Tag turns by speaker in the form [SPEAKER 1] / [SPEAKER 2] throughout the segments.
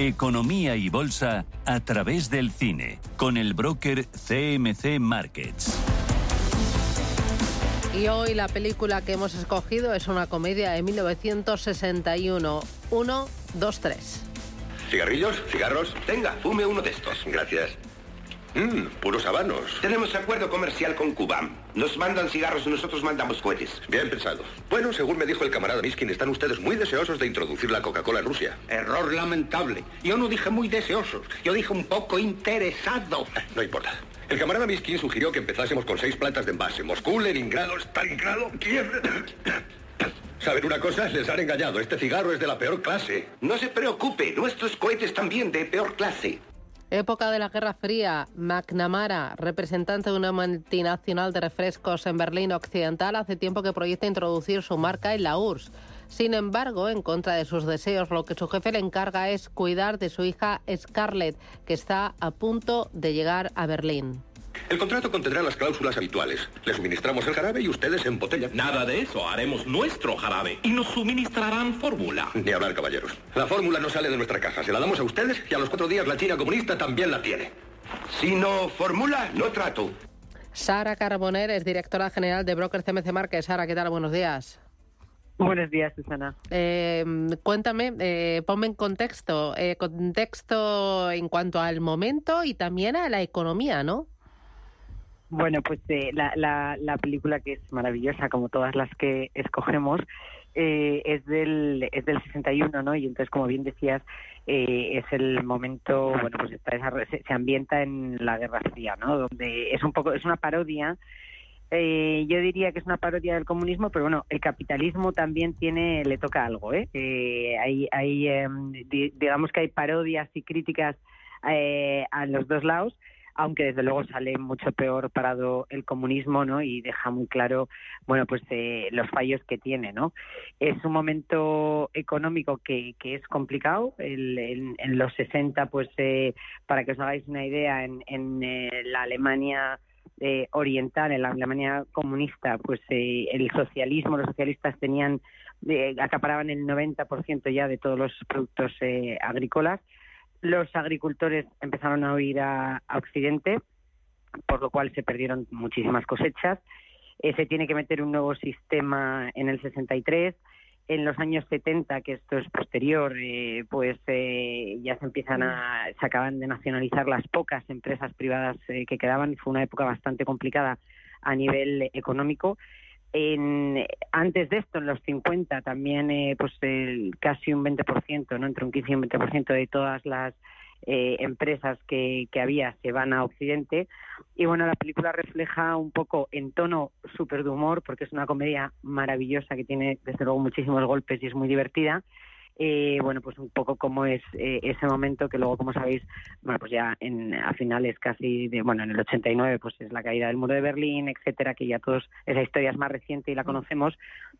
[SPEAKER 1] Economía y bolsa a través del cine, con el broker CMC Markets.
[SPEAKER 2] Y hoy la película que hemos escogido es una comedia de 1961. 1, 2, 3.
[SPEAKER 3] ¿Cigarrillos? ¿Cigarros? Tenga, fume uno de estos. Gracias. Mmm, puros habanos. Tenemos acuerdo comercial con Cuba. Nos mandan cigarros y nosotros mandamos cohetes. Bien pensado. Bueno, según me dijo el camarada Miskin, están ustedes muy deseosos de introducir la Coca-Cola en Rusia.
[SPEAKER 4] Error lamentable. Yo no dije muy deseosos. Yo dije un poco interesado.
[SPEAKER 3] No importa. El camarada Miskin sugirió que empezásemos con seis plantas de envase. Moscú, Leningrado, Stalingrado, Kiev... ¿Saben una cosa? Les han engañado. Este cigarro es de la peor clase. No se preocupe. Nuestros cohetes también de peor clase.
[SPEAKER 2] Época de la Guerra Fría, McNamara, representante de una multinacional de refrescos en Berlín Occidental, hace tiempo que proyecta introducir su marca en la URSS. Sin embargo, en contra de sus deseos, lo que su jefe le encarga es cuidar de su hija Scarlett, que está a punto de llegar a Berlín.
[SPEAKER 3] El contrato contendrá las cláusulas habituales. Le suministramos el jarabe y ustedes embotellan.
[SPEAKER 5] Nada de eso. Haremos nuestro jarabe y nos suministrarán fórmula.
[SPEAKER 3] Ni hablar, caballeros. La fórmula no sale de nuestra caja. Se la damos a ustedes y a los cuatro días la China comunista también la tiene. Si no fórmula, no trato.
[SPEAKER 2] Sara Carboner es directora general de Broker CMC Market. Sara, ¿qué tal? Buenos días.
[SPEAKER 6] Buenos días, Susana.
[SPEAKER 2] Eh, cuéntame, eh, ponme en contexto, eh, contexto en cuanto al momento y también a la economía, ¿no?
[SPEAKER 6] Bueno, pues eh, la, la, la, película que es maravillosa, como todas las que escogemos, eh, es del es del 61, ¿no? Y entonces, como bien decías, eh, es el momento, bueno, pues está se, se, ambienta en la Guerra Fría, ¿no? Donde es un poco es una parodia. Eh, yo diría que es una parodia del comunismo, pero bueno, el capitalismo también tiene le toca algo, ¿eh? hay hay em, digamos que hay parodias y críticas a los dos lados aunque desde luego sale mucho peor parado el comunismo, ¿no? Y deja muy claro, bueno, pues eh, los fallos que tiene, ¿no? Es un momento económico que, es complicado. El, en, en, los 60, pues, eh, para que os hagáis una idea, en, en eh, la Alemania eh, oriental, en la Alemania comunista, pues eh, el socialismo, los socialistas tenían, eh, acaparaban el 90% ya de todos los productos agrícolas los agricultores empezaron a huir a, Occidente, por lo cual se perdieron muchísimas cosechas. Eh, se tiene que meter un nuevo sistema en el 63. En los años 70, que esto es posterior, eh, pues eh, ya se empiezan a, se acaban de nacionalizar las pocas empresas privadas eh, que quedaban. Fue una época bastante complicada a nivel económico en, antes de esto, en los 50, también eh, pues el, casi un 20%, ¿no? entre un 15 y un 20% de todas las eh, empresas que, que había se van a Occidente. Y bueno, la película refleja un poco en tono súper de humor, porque es una comedia maravillosa que tiene desde luego muchísimos golpes y es muy divertida eh, bueno, pues un poco como es eh, ese momento que luego, como sabéis, bueno, pues ya en, a finales casi de, bueno, en el 89, pues es la caída del muro de Berlín, etcétera, que ya todos, esa historia es más reciente y la conocemos,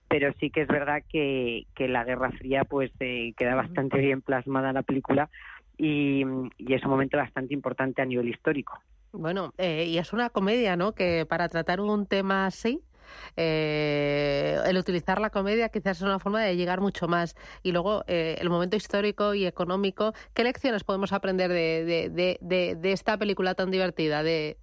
[SPEAKER 6] pero sí que es verdad que, que la Guerra Fría, pues eh, queda bastante bien plasmada en la película y, y es un momento bastante importante a nivel histórico.
[SPEAKER 2] Bueno, eh, y es una comedia, ¿no? Que para tratar un tema así, eh, el utilizar la comedia quizás es una forma de llegar mucho más. Y luego, eh, el momento histórico y económico, ¿qué lecciones podemos aprender de, de, de, de esta película tan divertida, de,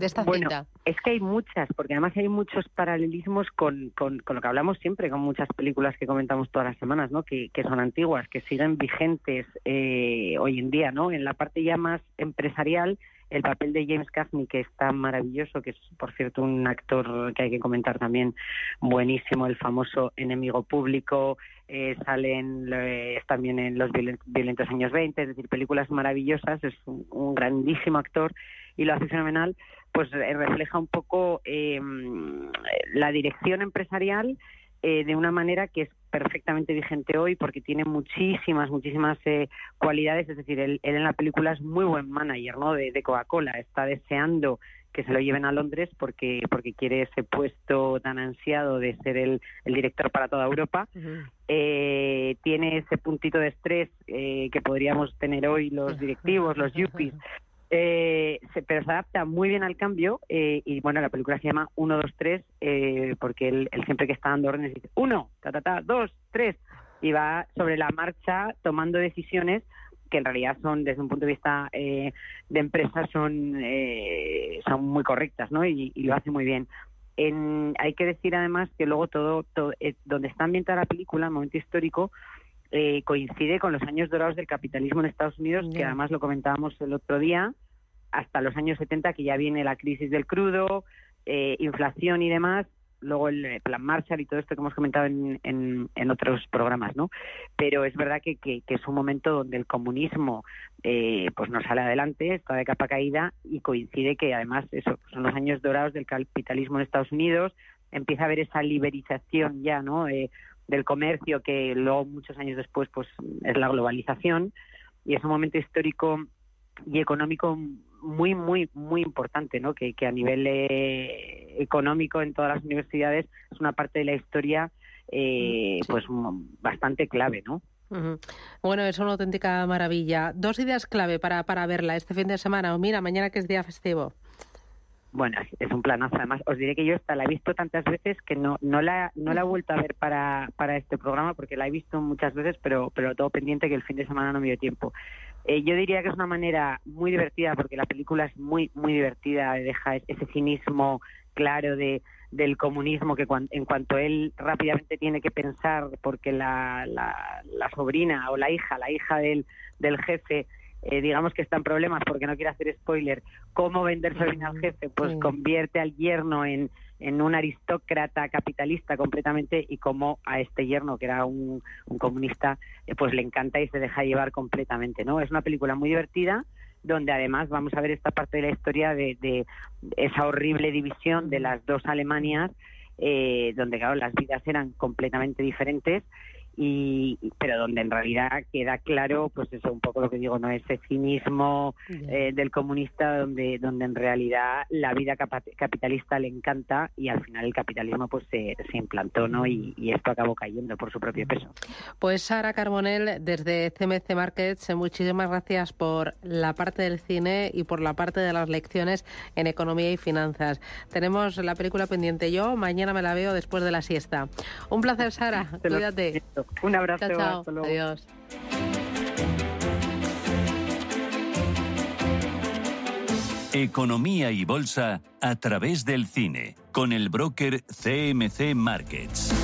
[SPEAKER 2] esta
[SPEAKER 6] bueno,
[SPEAKER 2] cinta?
[SPEAKER 6] Es que hay muchas, porque además hay muchos paralelismos con, con, con, lo que hablamos siempre, con muchas películas que comentamos todas las semanas, ¿no? que, que son antiguas, que siguen vigentes eh, hoy en día, ¿no? en la parte ya más empresarial el papel de James Cagney, que está maravilloso, que es, por cierto, un actor que hay que comentar también buenísimo, el famoso enemigo público, eh, sale en, eh, también en Los violentos años 20, es decir, películas maravillosas, es un, un grandísimo actor y lo hace fenomenal, pues eh, refleja un poco eh, la dirección empresarial eh, de una manera que es perfectamente vigente hoy porque tiene muchísimas, muchísimas eh, cualidades. Es decir, él, él, en la película es muy buen manager ¿no? de, de Coca-Cola. Está deseando que se lo lleven a Londres porque, porque quiere ese puesto tan ansiado de ser el, el director para toda Europa. Uh -huh. eh, tiene ese puntito de estrés eh, que podríamos tener hoy los directivos, los yuppies, eh, se, pero se adapta muy bien al cambio eh, y bueno, la película se llama 1, 2, 3 eh, porque él, él, siempre que está dando órdenes dice 1, ta, ta, ta, 2, 3 y va sobre la marcha tomando decisiones que en realidad son, desde un punto de vista eh, de empresa, son, eh, son muy correctas, ¿no? Y, lo hace muy bien. En, hay que decir además que luego todo, todo eh, donde está ambientada la película, el momento histórico, coincide con los años dorados del capitalismo en Estados Unidos, que además lo comentábamos el otro día, hasta los años 70, que ya viene la crisis del crudo, inflación y demás, luego el plan Marshall y todo esto que hemos comentado en, en, otros programas, ¿no? Pero es verdad que, que, es un momento donde el comunismo eh, pues no sale adelante, está de capa caída y coincide que además eso son los años dorados del capitalismo en Estados Unidos, empieza a haber esa liberización ya, ¿no? Eh, del comercio que luego muchos años después pues es la globalización y es un momento histórico y económico muy, muy, muy importante, ¿no? Que, que a nivel eh, económico en todas las universidades es una parte de la historia eh, pues bastante clave, ¿no?
[SPEAKER 2] Bueno, es una auténtica maravilla. Dos ideas clave para, para verla este fin de semana o mira, mañana que es día festivo.
[SPEAKER 6] Bueno, es un planazo. Además, os diré que yo esta la he visto tantas veces que no, no, la, no la he vuelto a ver para, para este programa porque la he visto muchas veces, pero, pero todo pendiente que el fin de semana no me dio tiempo. Eh, yo diría que es una manera muy divertida porque la película es muy, muy divertida, deja ese cinismo claro de, del comunismo que en cuanto él rápidamente tiene que pensar porque la, la, la sobrina o la hija, la hija del, del jefe, eh, digamos que está en problemas porque no quiere hacer spoiler, cómo venderse bien al jefe, pues convierte al yerno en, en un aristócrata capitalista completamente y cómo a este yerno, que era un, comunista, eh, pues le encanta y se deja llevar completamente, ¿no? Es una película muy divertida donde además vamos a ver esta parte de la historia de, de esa horrible división de las dos Alemanias, eh, donde claro las vidas eran completamente diferentes y pero donde en realidad queda claro pues eso un poco lo que digo no ese cinismo eh, del comunista donde donde en realidad la vida capitalista le encanta y al final el capitalismo pues se, se implantó no y, esto acabó cayendo por su propio peso.
[SPEAKER 2] Pues Sara Carbonell desde CMC Markets muchísimas gracias por la parte del cine y por la parte de las lecciones en economía y finanzas. Tenemos la película pendiente. Yo mañana me la veo después de la siesta. Un placer Sara. Cuídate
[SPEAKER 6] un abrazo.
[SPEAKER 2] Chao, chao. Adiós.
[SPEAKER 1] Economía y bolsa a través del cine con el broker CMC Markets.